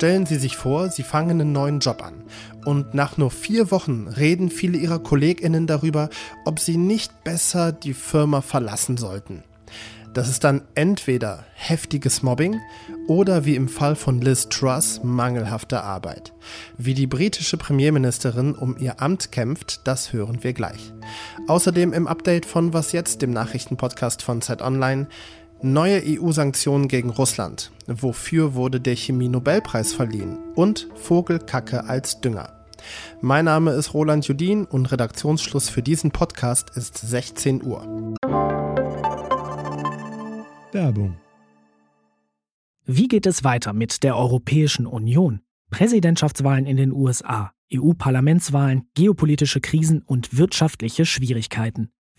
Stellen Sie sich vor, Sie fangen einen neuen Job an. Und nach nur vier Wochen reden viele Ihrer KollegInnen darüber, ob Sie nicht besser die Firma verlassen sollten. Das ist dann entweder heftiges Mobbing oder wie im Fall von Liz Truss mangelhafte Arbeit. Wie die britische Premierministerin um ihr Amt kämpft, das hören wir gleich. Außerdem im Update von Was jetzt, dem Nachrichtenpodcast von Zeit Online, neue EU-Sanktionen gegen Russland. Wofür wurde der Chemie-Nobelpreis verliehen? Und Vogelkacke als Dünger. Mein Name ist Roland Judin und Redaktionsschluss für diesen Podcast ist 16 Uhr. Werbung. Wie geht es weiter mit der Europäischen Union? Präsidentschaftswahlen in den USA, EU-Parlamentswahlen, geopolitische Krisen und wirtschaftliche Schwierigkeiten.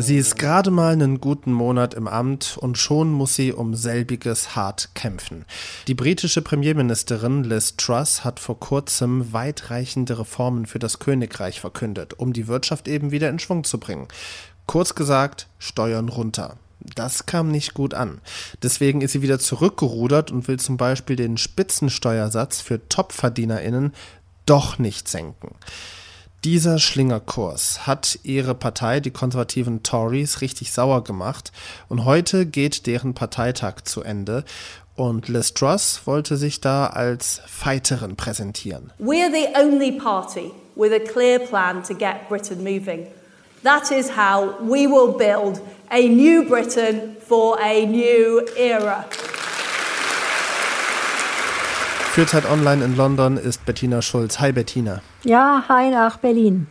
Sie ist gerade mal einen guten Monat im Amt und schon muss sie um selbiges hart kämpfen. Die britische Premierministerin Liz Truss hat vor kurzem weitreichende Reformen für das Königreich verkündet, um die Wirtschaft eben wieder in Schwung zu bringen. Kurz gesagt, Steuern runter. Das kam nicht gut an. Deswegen ist sie wieder zurückgerudert und will zum Beispiel den Spitzensteuersatz für TopverdienerInnen doch nicht senken. Dieser Schlingerkurs hat ihre Partei, die konservativen Tories, richtig sauer gemacht und heute geht deren Parteitag zu Ende und Liz Truss wollte sich da als Fighterin präsentieren. We're the only party with a clear plan to get Britain moving. That is how we will build a new Britain for a new era. Für Zeit Online in London ist Bettina Schulz. Hi Bettina. Ja, hi nach Berlin.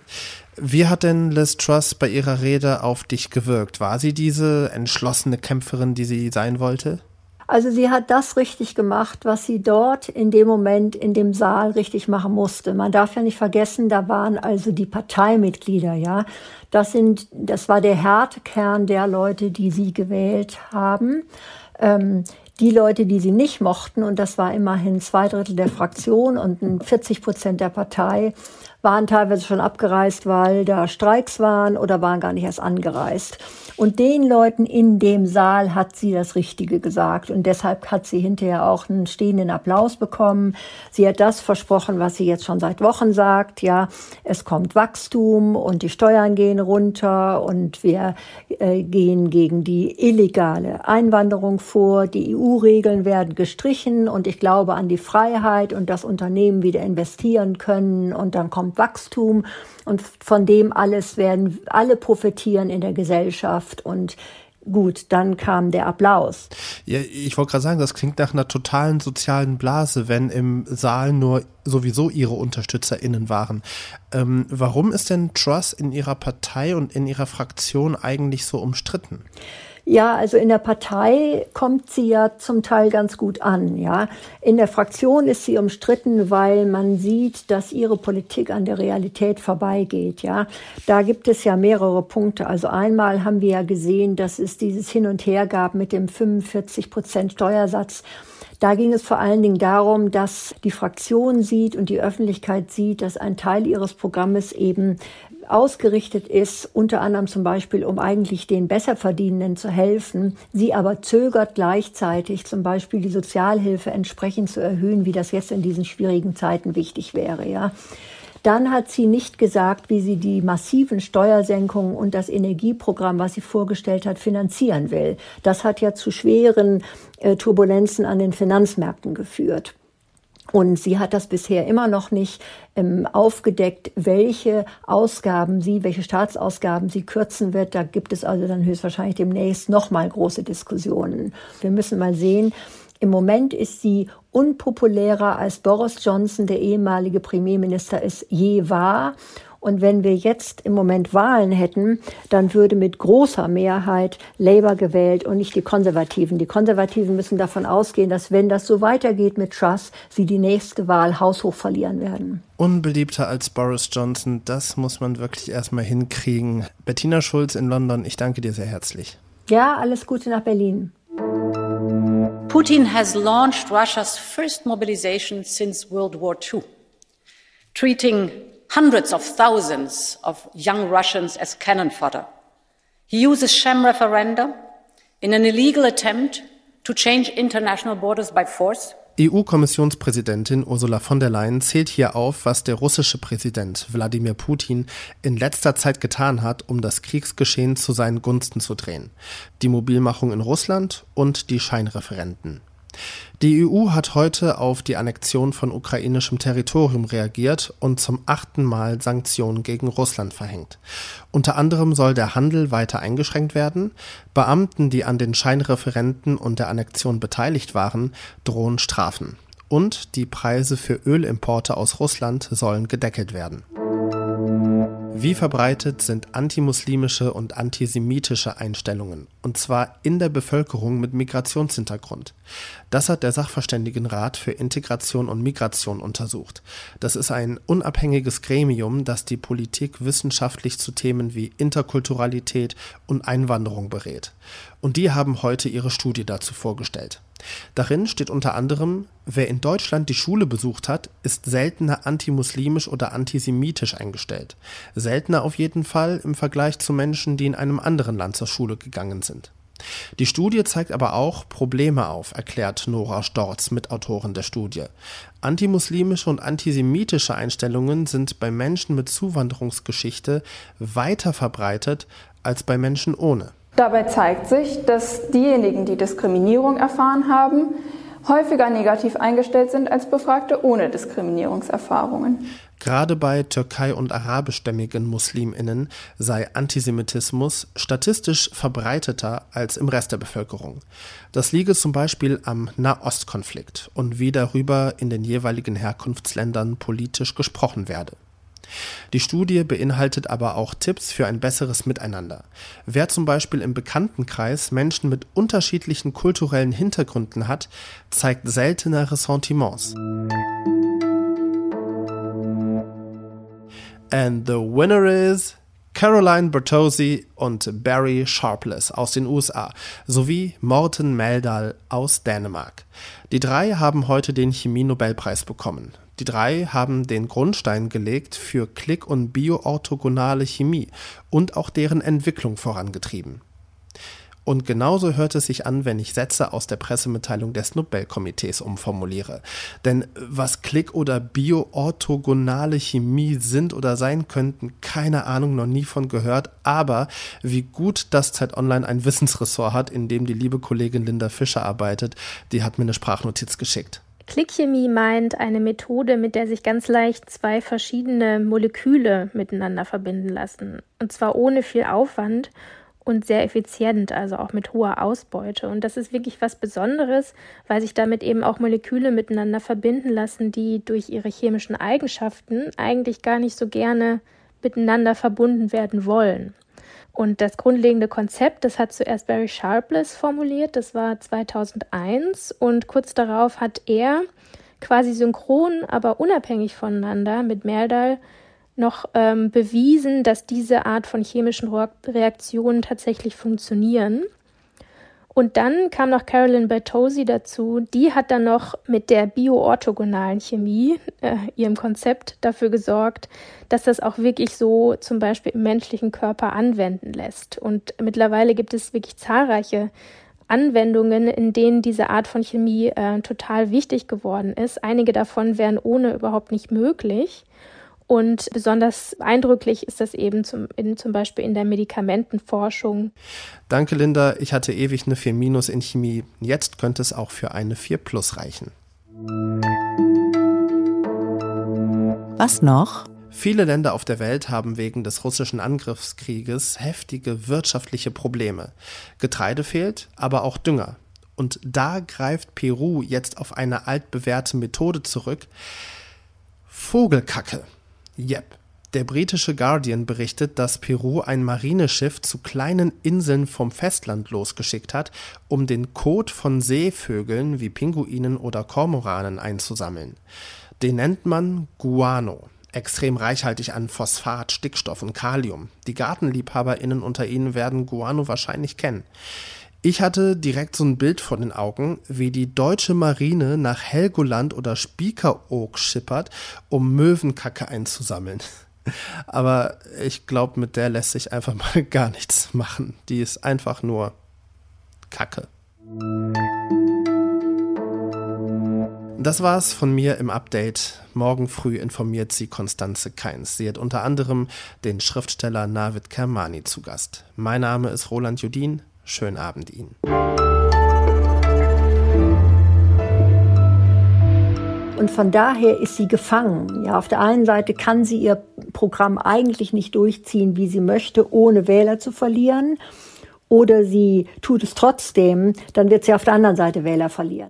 Wie hat denn Liz Truss bei ihrer Rede auf dich gewirkt? War sie diese entschlossene Kämpferin, die sie sein wollte? Also sie hat das richtig gemacht, was sie dort in dem Moment in dem Saal richtig machen musste. Man darf ja nicht vergessen, da waren also die Parteimitglieder, ja. Das sind, das war der Härtekern der Leute, die sie gewählt haben. Ähm, die Leute, die sie nicht mochten, und das war immerhin zwei Drittel der Fraktion und 40 Prozent der Partei, waren teilweise schon abgereist, weil da Streiks waren oder waren gar nicht erst angereist. Und den Leuten in dem Saal hat sie das Richtige gesagt. Und deshalb hat sie hinterher auch einen stehenden Applaus bekommen. Sie hat das versprochen, was sie jetzt schon seit Wochen sagt. Ja, es kommt Wachstum und die Steuern gehen runter und wir äh, gehen gegen die illegale Einwanderung vor. Die EU-Regeln werden gestrichen und ich glaube an die Freiheit und dass Unternehmen wieder investieren können und dann kommt Wachstum und von dem alles werden alle profitieren in der Gesellschaft und Gut, dann kam der Applaus. Ja, ich wollte gerade sagen, das klingt nach einer totalen sozialen Blase, wenn im Saal nur sowieso ihre UnterstützerInnen waren. Ähm, warum ist denn Truss in ihrer Partei und in ihrer Fraktion eigentlich so umstritten? Ja, also in der Partei kommt sie ja zum Teil ganz gut an, ja. In der Fraktion ist sie umstritten, weil man sieht, dass ihre Politik an der Realität vorbeigeht, ja. Da gibt es ja mehrere Punkte. Also einmal haben wir ja gesehen, dass es dieses Hin und Her gab mit dem 45 Prozent Steuersatz. Da ging es vor allen Dingen darum, dass die Fraktion sieht und die Öffentlichkeit sieht, dass ein Teil ihres Programmes eben ausgerichtet ist, unter anderem zum Beispiel, um eigentlich den Besserverdienenden zu helfen, sie aber zögert gleichzeitig zum Beispiel die Sozialhilfe entsprechend zu erhöhen, wie das jetzt in diesen schwierigen Zeiten wichtig wäre, ja. Dann hat sie nicht gesagt, wie sie die massiven Steuersenkungen und das Energieprogramm, was sie vorgestellt hat, finanzieren will. Das hat ja zu schweren äh, Turbulenzen an den Finanzmärkten geführt. Und sie hat das bisher immer noch nicht ähm, aufgedeckt, welche Ausgaben sie, welche Staatsausgaben sie kürzen wird. Da gibt es also dann höchstwahrscheinlich demnächst nochmal große Diskussionen. Wir müssen mal sehen. Im Moment ist sie unpopulärer als Boris Johnson, der ehemalige Premierminister, es je war. Und wenn wir jetzt im Moment Wahlen hätten, dann würde mit großer Mehrheit Labour gewählt und nicht die Konservativen. Die Konservativen müssen davon ausgehen, dass wenn das so weitergeht mit Truss, sie die nächste Wahl haushoch verlieren werden. Unbeliebter als Boris Johnson, das muss man wirklich erstmal hinkriegen. Bettina Schulz in London, ich danke dir sehr herzlich. Ja, alles Gute nach Berlin. Putin has launched Russia's first mobilization since World War II, treating hundreds of thousands of young Russians as cannon fodder. He uses sham referenda in an illegal attempt to change international borders by force. EU-Kommissionspräsidentin Ursula von der Leyen zählt hier auf, was der russische Präsident Wladimir Putin in letzter Zeit getan hat, um das Kriegsgeschehen zu seinen Gunsten zu drehen. Die Mobilmachung in Russland und die Scheinreferenten. Die EU hat heute auf die Annexion von ukrainischem Territorium reagiert und zum achten Mal Sanktionen gegen Russland verhängt. Unter anderem soll der Handel weiter eingeschränkt werden, Beamten, die an den Scheinreferenten und der Annexion beteiligt waren, drohen Strafen. Und die Preise für Ölimporte aus Russland sollen gedeckelt werden. Wie verbreitet sind antimuslimische und antisemitische Einstellungen, und zwar in der Bevölkerung mit Migrationshintergrund? Das hat der Sachverständigenrat für Integration und Migration untersucht. Das ist ein unabhängiges Gremium, das die Politik wissenschaftlich zu Themen wie Interkulturalität und Einwanderung berät. Und die haben heute ihre Studie dazu vorgestellt. Darin steht unter anderem, wer in Deutschland die Schule besucht hat, ist seltener antimuslimisch oder antisemitisch eingestellt. Seltener auf jeden Fall im Vergleich zu Menschen, die in einem anderen Land zur Schule gegangen sind. Die Studie zeigt aber auch Probleme auf, erklärt Nora Storz, Mitautorin der Studie. Antimuslimische und antisemitische Einstellungen sind bei Menschen mit Zuwanderungsgeschichte weiter verbreitet als bei Menschen ohne. Dabei zeigt sich, dass diejenigen, die Diskriminierung erfahren haben, häufiger negativ eingestellt sind als Befragte ohne Diskriminierungserfahrungen. Gerade bei türkei- und arabischstämmigen Musliminnen sei Antisemitismus statistisch verbreiteter als im Rest der Bevölkerung. Das liege zum Beispiel am Nahostkonflikt und wie darüber in den jeweiligen Herkunftsländern politisch gesprochen werde. Die Studie beinhaltet aber auch Tipps für ein besseres Miteinander. Wer zum Beispiel im Bekanntenkreis Menschen mit unterschiedlichen kulturellen Hintergründen hat, zeigt seltener Ressentiments. And the winner is Caroline Bertozzi und Barry Sharpless aus den USA sowie Morten Meldal aus Dänemark. Die drei haben heute den Chemie-Nobelpreis bekommen. Die drei haben den Grundstein gelegt für Klick- und bioorthogonale Chemie und auch deren Entwicklung vorangetrieben. Und genauso hört es sich an, wenn ich Sätze aus der Pressemitteilung des Nobelkomitees umformuliere. Denn was Klick- oder bioorthogonale Chemie sind oder sein könnten, keine Ahnung, noch nie von gehört. Aber wie gut das Zeit Online ein Wissensressort hat, in dem die liebe Kollegin Linda Fischer arbeitet, die hat mir eine Sprachnotiz geschickt. Klickchemie meint eine Methode, mit der sich ganz leicht zwei verschiedene Moleküle miteinander verbinden lassen. Und zwar ohne viel Aufwand und sehr effizient, also auch mit hoher Ausbeute. Und das ist wirklich was Besonderes, weil sich damit eben auch Moleküle miteinander verbinden lassen, die durch ihre chemischen Eigenschaften eigentlich gar nicht so gerne miteinander verbunden werden wollen. Und das grundlegende Konzept, das hat zuerst Barry Sharpless formuliert, das war 2001 und kurz darauf hat er quasi synchron, aber unabhängig voneinander mit Merdal noch ähm, bewiesen, dass diese Art von chemischen Reaktionen tatsächlich funktionieren. Und dann kam noch Carolyn Bertozzi dazu. Die hat dann noch mit der bioorthogonalen Chemie, äh, ihrem Konzept, dafür gesorgt, dass das auch wirklich so zum Beispiel im menschlichen Körper anwenden lässt. Und mittlerweile gibt es wirklich zahlreiche Anwendungen, in denen diese Art von Chemie äh, total wichtig geworden ist. Einige davon wären ohne überhaupt nicht möglich. Und besonders eindrücklich ist das eben zum, in, zum Beispiel in der Medikamentenforschung. Danke, Linda. Ich hatte ewig eine 4 Minus in Chemie. Jetzt könnte es auch für eine 4 Plus reichen. Was noch? Viele Länder auf der Welt haben wegen des russischen Angriffskrieges heftige wirtschaftliche Probleme. Getreide fehlt, aber auch Dünger. Und da greift Peru jetzt auf eine altbewährte Methode zurück. Vogelkacke. Yep. Der britische Guardian berichtet, dass Peru ein Marineschiff zu kleinen Inseln vom Festland losgeschickt hat, um den Kot von Seevögeln wie Pinguinen oder Kormoranen einzusammeln. Den nennt man Guano extrem reichhaltig an Phosphat, Stickstoff und Kalium. Die GartenliebhaberInnen unter Ihnen werden Guano wahrscheinlich kennen. Ich hatte direkt so ein Bild vor den Augen, wie die deutsche Marine nach Helgoland oder Spiekeroog schippert, um Möwenkacke einzusammeln. Aber ich glaube, mit der lässt sich einfach mal gar nichts machen. Die ist einfach nur Kacke. Das war's von mir im Update. Morgen früh informiert sie Konstanze Keins. Sie hat unter anderem den Schriftsteller Navid Kermani zu Gast. Mein Name ist Roland Judin. Schönen Abend Ihnen. Und von daher ist sie gefangen. Ja, auf der einen Seite kann sie ihr Programm eigentlich nicht durchziehen, wie sie möchte, ohne Wähler zu verlieren. Oder sie tut es trotzdem, dann wird sie auf der anderen Seite Wähler verlieren.